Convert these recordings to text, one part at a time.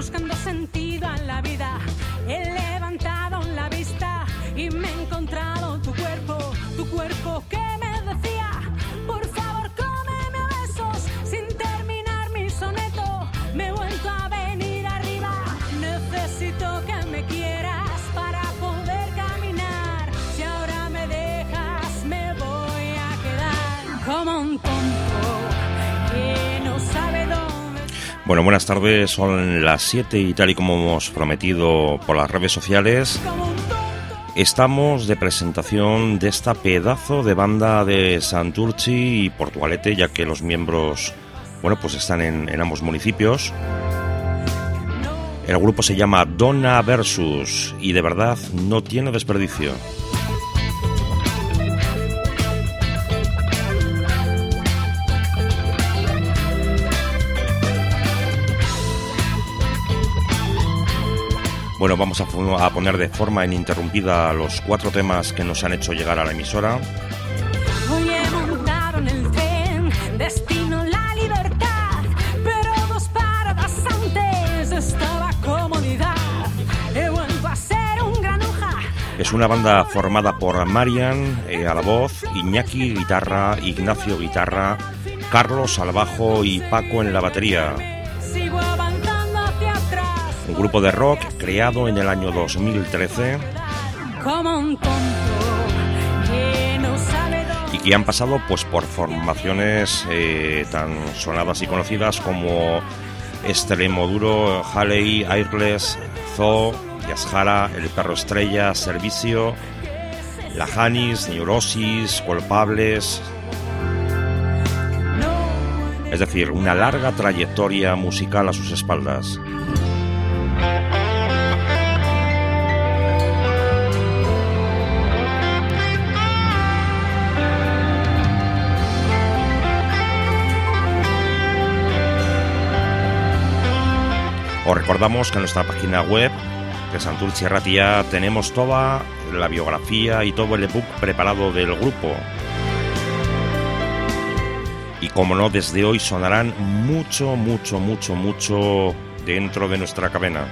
buscando sentido a la vida. Bueno, buenas tardes, son las 7 y tal y como hemos prometido por las redes sociales, estamos de presentación de esta pedazo de banda de Santurci y Portugalete, ya que los miembros, bueno, pues están en ambos municipios. El grupo se llama Donna Versus y de verdad no tiene desperdicio. Bueno, vamos a, poner de forma ininterrumpida los cuatro temas que nos han hecho llegar a la emisora. Es una banda formada por Marian eh, a la voz, Iñaki guitarra, Ignacio guitarra, Carlos al bajo y Paco en la batería. Un grupo de rock creado en el año 2013 Como un tonto que no sabe dónde. y que han pasado pues por formaciones eh, tan sonadas y conocidas como Extremoduro, Halley, Airless, Zoo, Yashara, El Perro Estrella, Servicio, La Janis, Neurosis, Culpables, es decir, una larga trayectoria musical a sus espaldas. Os recordamos que en nuestra página web de Santurci Ratia tenemos toda la biografía y todo el ebook preparado del grupo. Y como no, desde hoy sonarán mucho, mucho, mucho, mucho dentro de nuestra cadena.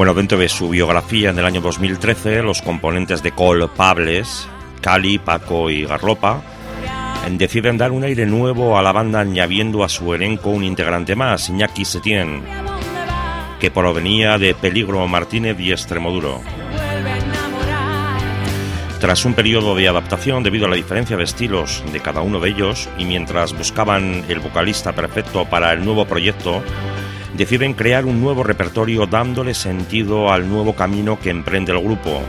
Bueno, dentro de su biografía en el año 2013, los componentes de Culpables, Cali, Paco y Garlopa, deciden dar un aire nuevo a la banda añadiendo a su elenco un integrante más, Iñaki Setién, que provenía de Peligro Martínez y Extremoduro. Tras un periodo de adaptación debido a la diferencia de estilos de cada uno de ellos y mientras buscaban el vocalista perfecto para el nuevo proyecto, deciden crear un nuevo repertorio dándole sentido al nuevo camino que emprende el grupo.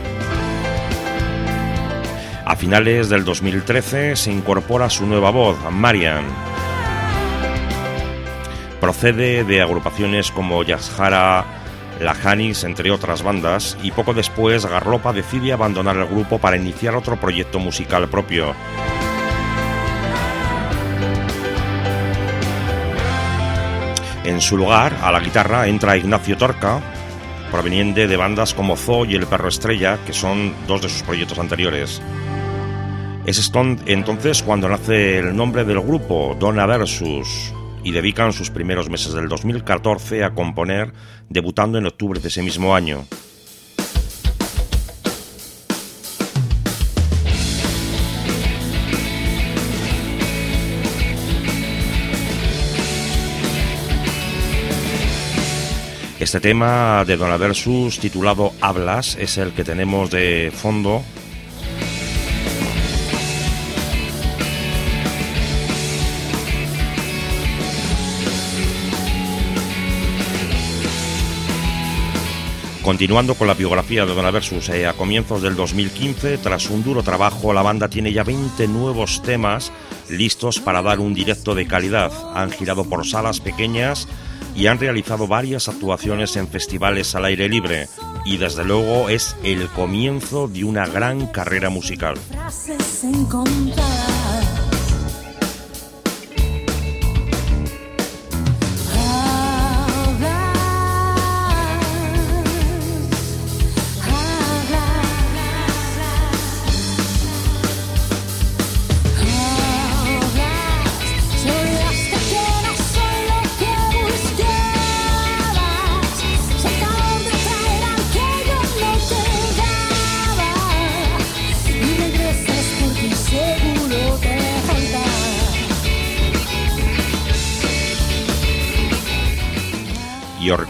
A finales del 2013 se incorpora su nueva voz, Marian. Procede de agrupaciones como Yashara, La Janis, entre otras bandas, y poco después Garlopa decide abandonar el grupo para iniciar otro proyecto musical propio. En su lugar, a la guitarra entra Ignacio Torca, proveniente de bandas como Zoo y El Perro Estrella, que son dos de sus proyectos anteriores. Es entonces cuando nace el nombre del grupo, Donna Versus, y dedican sus primeros meses del 2014 a componer, debutando en octubre de ese mismo año. Este tema de Donna Versus, titulado Hablas, es el que tenemos de fondo Continuando con la biografía de Dona Versus, eh, a comienzos del 2015, tras un duro trabajo, la banda tiene ya 20 nuevos temas listos para dar un directo de calidad. Han girado por salas pequeñas y han realizado varias actuaciones en festivales al aire libre. Y desde luego es el comienzo de una gran carrera musical.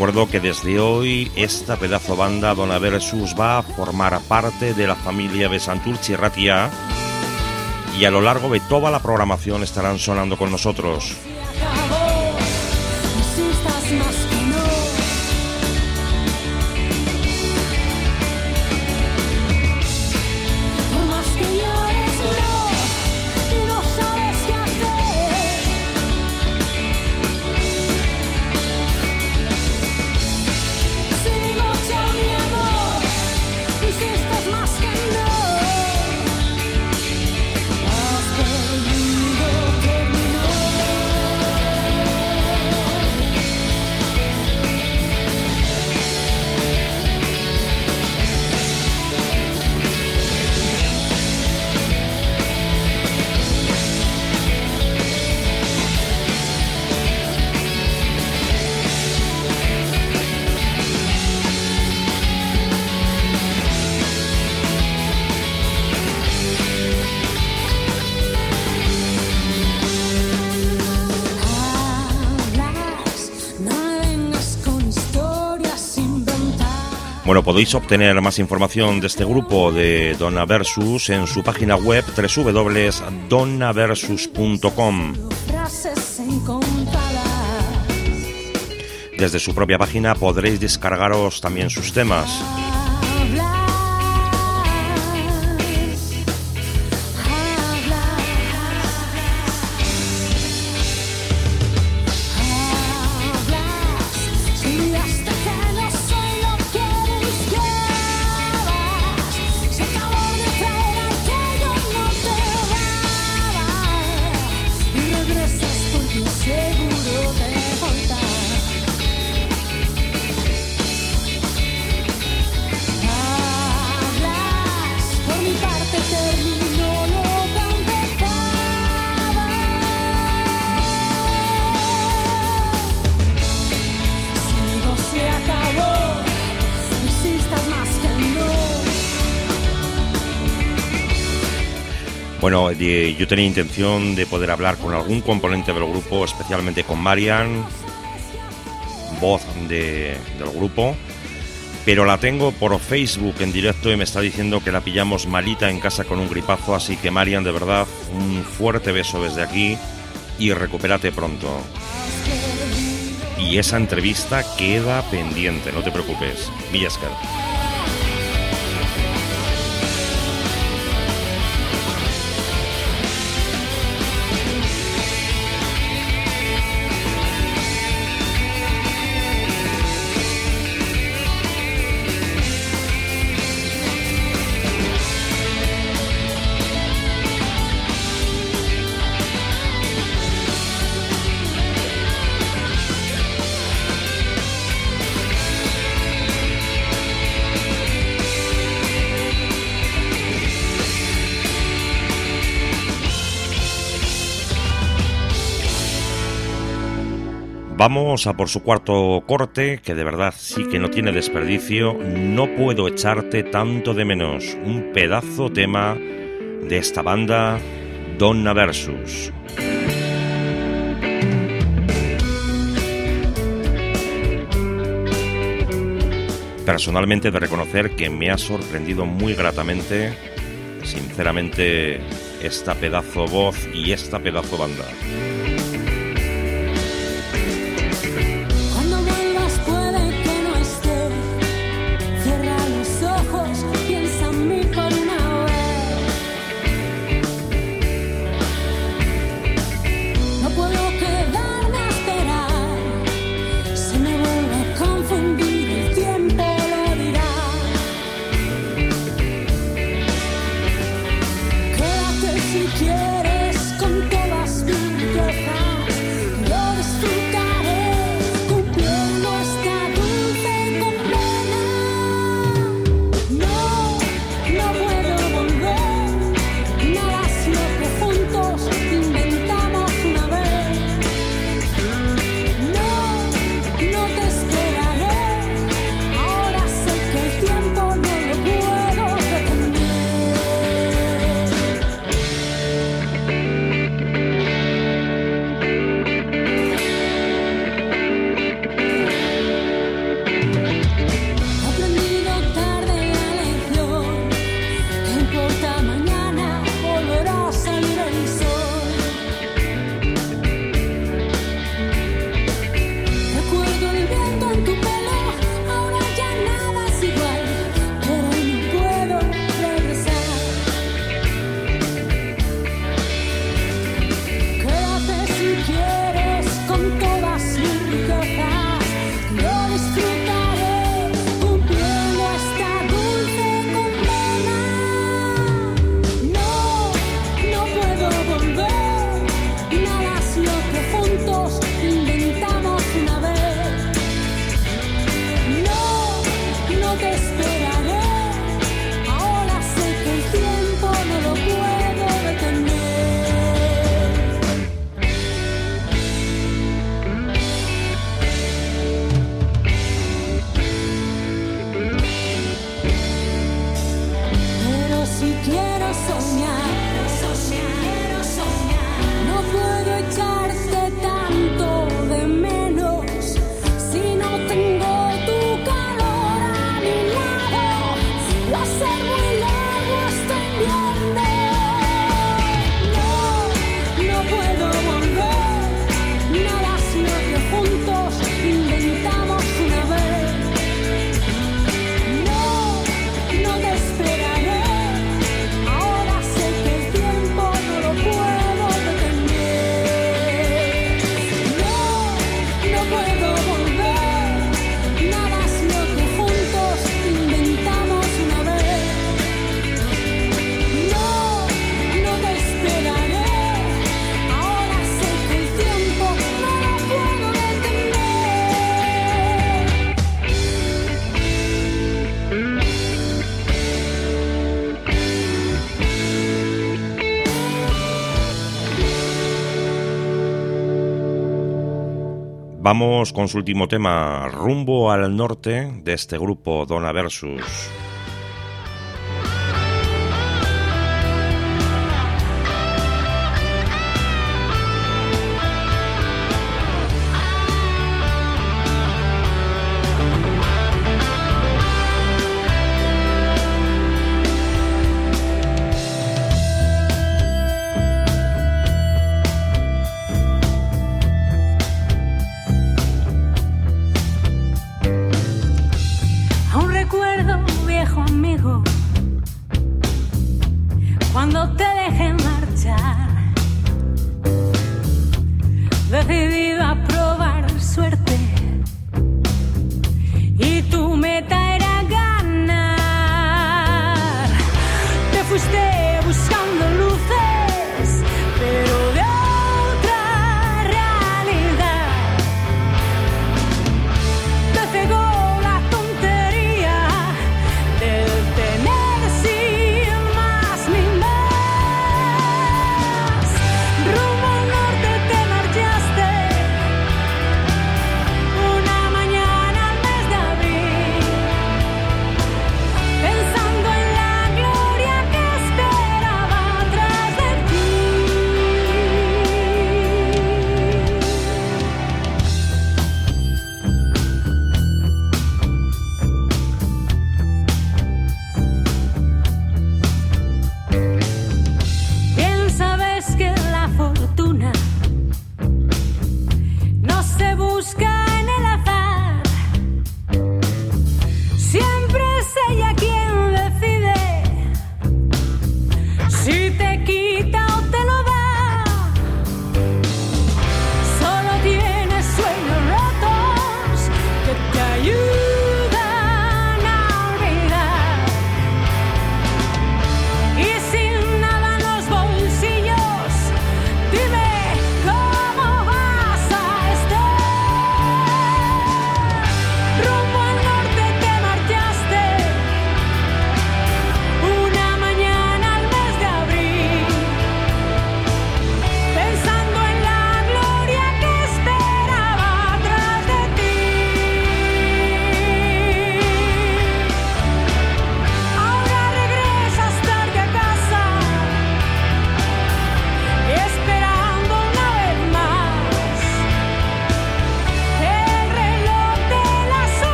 Recuerdo que desde hoy esta pedazo banda Dona Versus va a formar parte de la familia de Santurchi Ratia y a lo largo de toda la programación estarán sonando con nosotros. Bueno, podéis obtener más información de este grupo de Donna Versus en su página web www.donnaversus.com. Desde su propia página podréis descargaros también sus temas. Yo tenía intención de poder hablar con algún componente del grupo, especialmente con Marian, voz del grupo, pero la tengo por Facebook en directo y me está diciendo que la pillamos malita en casa con un gripazo, así que Marian, de verdad, un fuerte beso desde aquí y recupérate pronto. Y esa entrevista queda pendiente, no te preocupes. Villascar. Vamos a por su cuarto corte, que de verdad sí que no tiene desperdicio. No puedo echarte tanto de menos. Un pedazo tema de esta banda, Donna Versus. Personalmente de reconocer que me ha sorprendido muy gratamente, sinceramente, esta pedazo voz y esta pedazo banda. puedo Vamos con su último tema, Rumbo al Norte, de este grupo Dona Versus.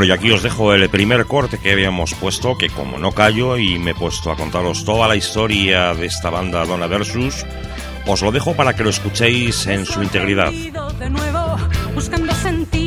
Bueno, y aquí os dejo el primer corte que habíamos puesto, que como no callo y me he puesto a contaros toda la historia de esta banda Donna Versus, os lo dejo para que lo escuchéis en su integridad. De nuevo, buscando sentido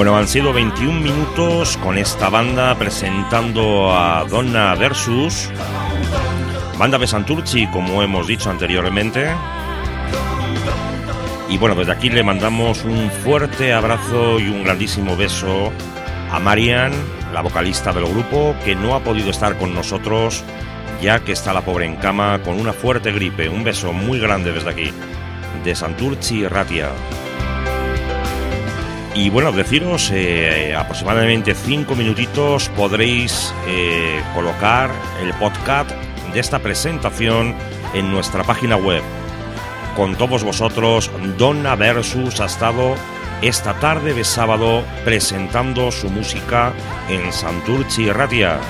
Bueno, han sido 21 minutos con esta banda presentando a Donna Versus, banda de Santurci, como hemos dicho anteriormente. Y bueno, desde aquí le mandamos un fuerte abrazo y un grandísimo beso a Marian, la vocalista del grupo, que no ha podido estar con nosotros ya que está la pobre en cama con una fuerte gripe. Un beso muy grande desde aquí, de Santurci Ratia. Y bueno, deciros, eh, aproximadamente cinco minutitos podréis eh, colocar el podcast de esta presentación en nuestra página web. Con todos vosotros, Donna Versus ha estado esta tarde de sábado presentando su música en Santurci Ratia.